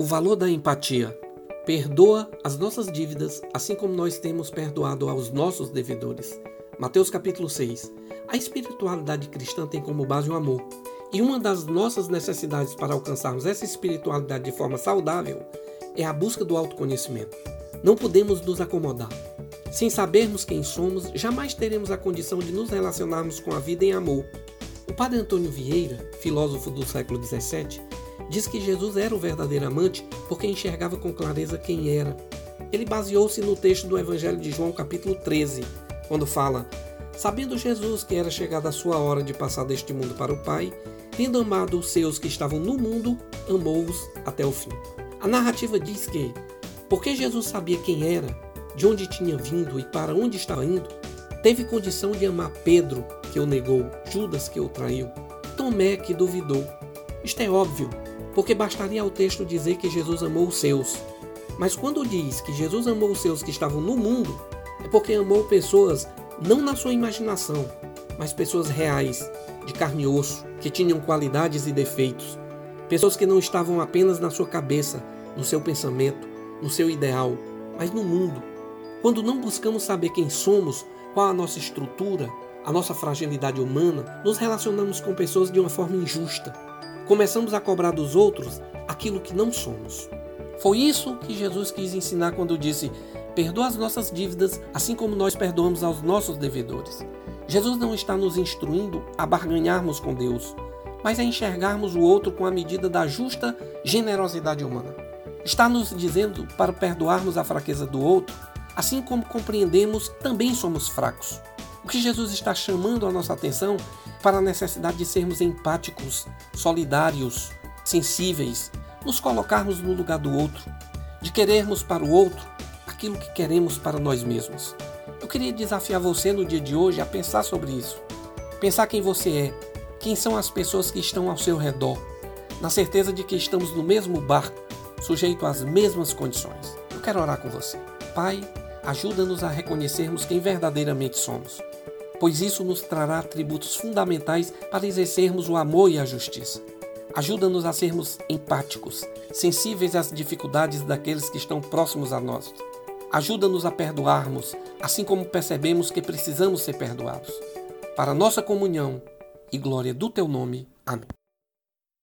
O valor da empatia. Perdoa as nossas dívidas, assim como nós temos perdoado aos nossos devedores. Mateus capítulo 6. A espiritualidade cristã tem como base o amor. E uma das nossas necessidades para alcançarmos essa espiritualidade de forma saudável é a busca do autoconhecimento. Não podemos nos acomodar. Sem sabermos quem somos, jamais teremos a condição de nos relacionarmos com a vida em amor. O padre Antônio Vieira, filósofo do século XVII, diz que Jesus era o verdadeiro amante porque enxergava com clareza quem era. Ele baseou-se no texto do Evangelho de João, capítulo 13, quando fala: Sabendo Jesus que era chegada a sua hora de passar deste mundo para o Pai, tendo amado os seus que estavam no mundo, amou-os até o fim. A narrativa diz que, porque Jesus sabia quem era, de onde tinha vindo e para onde estava indo, teve condição de amar Pedro, que o negou, Judas, que o traiu, Tomé, que duvidou. Isto é óbvio, porque bastaria ao texto dizer que Jesus amou os seus. Mas quando diz que Jesus amou os seus que estavam no mundo, é porque amou pessoas não na sua imaginação, mas pessoas reais, de carne e osso, que tinham qualidades e defeitos. Pessoas que não estavam apenas na sua cabeça, no seu pensamento, no seu ideal, mas no mundo. Quando não buscamos saber quem somos, qual a nossa estrutura, a nossa fragilidade humana, nos relacionamos com pessoas de uma forma injusta, começamos a cobrar dos outros aquilo que não somos. Foi isso que Jesus quis ensinar quando disse: Perdoa as nossas dívidas, assim como nós perdoamos aos nossos devedores. Jesus não está nos instruindo a barganharmos com Deus, mas a enxergarmos o outro com a medida da justa generosidade humana. Está nos dizendo para perdoarmos a fraqueza do outro, assim como compreendemos também somos fracos. O que Jesus está chamando a nossa atenção para a necessidade de sermos empáticos, solidários, sensíveis, nos colocarmos no lugar do outro, de querermos para o outro aquilo que queremos para nós mesmos. Eu queria desafiar você no dia de hoje a pensar sobre isso. Pensar quem você é, quem são as pessoas que estão ao seu redor, na certeza de que estamos no mesmo barco, sujeito às mesmas condições. Eu quero orar com você. Pai, ajuda-nos a reconhecermos quem verdadeiramente somos pois isso nos trará atributos fundamentais para exercermos o amor e a justiça. Ajuda-nos a sermos empáticos, sensíveis às dificuldades daqueles que estão próximos a nós. Ajuda-nos a perdoarmos, assim como percebemos que precisamos ser perdoados. Para nossa comunhão e glória do teu nome. Amém.